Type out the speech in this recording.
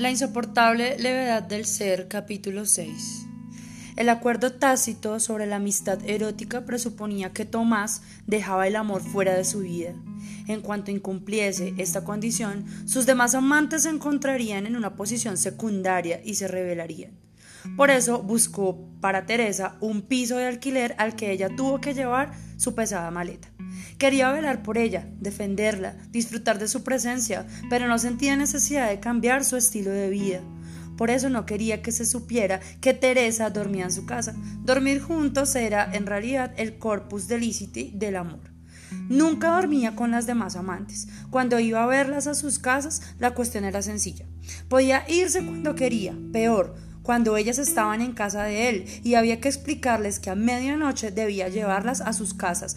La insoportable levedad del ser, capítulo 6. El acuerdo tácito sobre la amistad erótica presuponía que Tomás dejaba el amor fuera de su vida. En cuanto incumpliese esta condición, sus demás amantes se encontrarían en una posición secundaria y se rebelarían. Por eso buscó para Teresa un piso de alquiler al que ella tuvo que llevar su pesada maleta. Quería velar por ella, defenderla, disfrutar de su presencia, pero no sentía necesidad de cambiar su estilo de vida. Por eso no quería que se supiera que Teresa dormía en su casa. Dormir juntos era, en realidad, el corpus deliciti del amor. Nunca dormía con las demás amantes. Cuando iba a verlas a sus casas, la cuestión era sencilla. Podía irse cuando quería, peor, cuando ellas estaban en casa de él, y había que explicarles que a medianoche debía llevarlas a sus casas,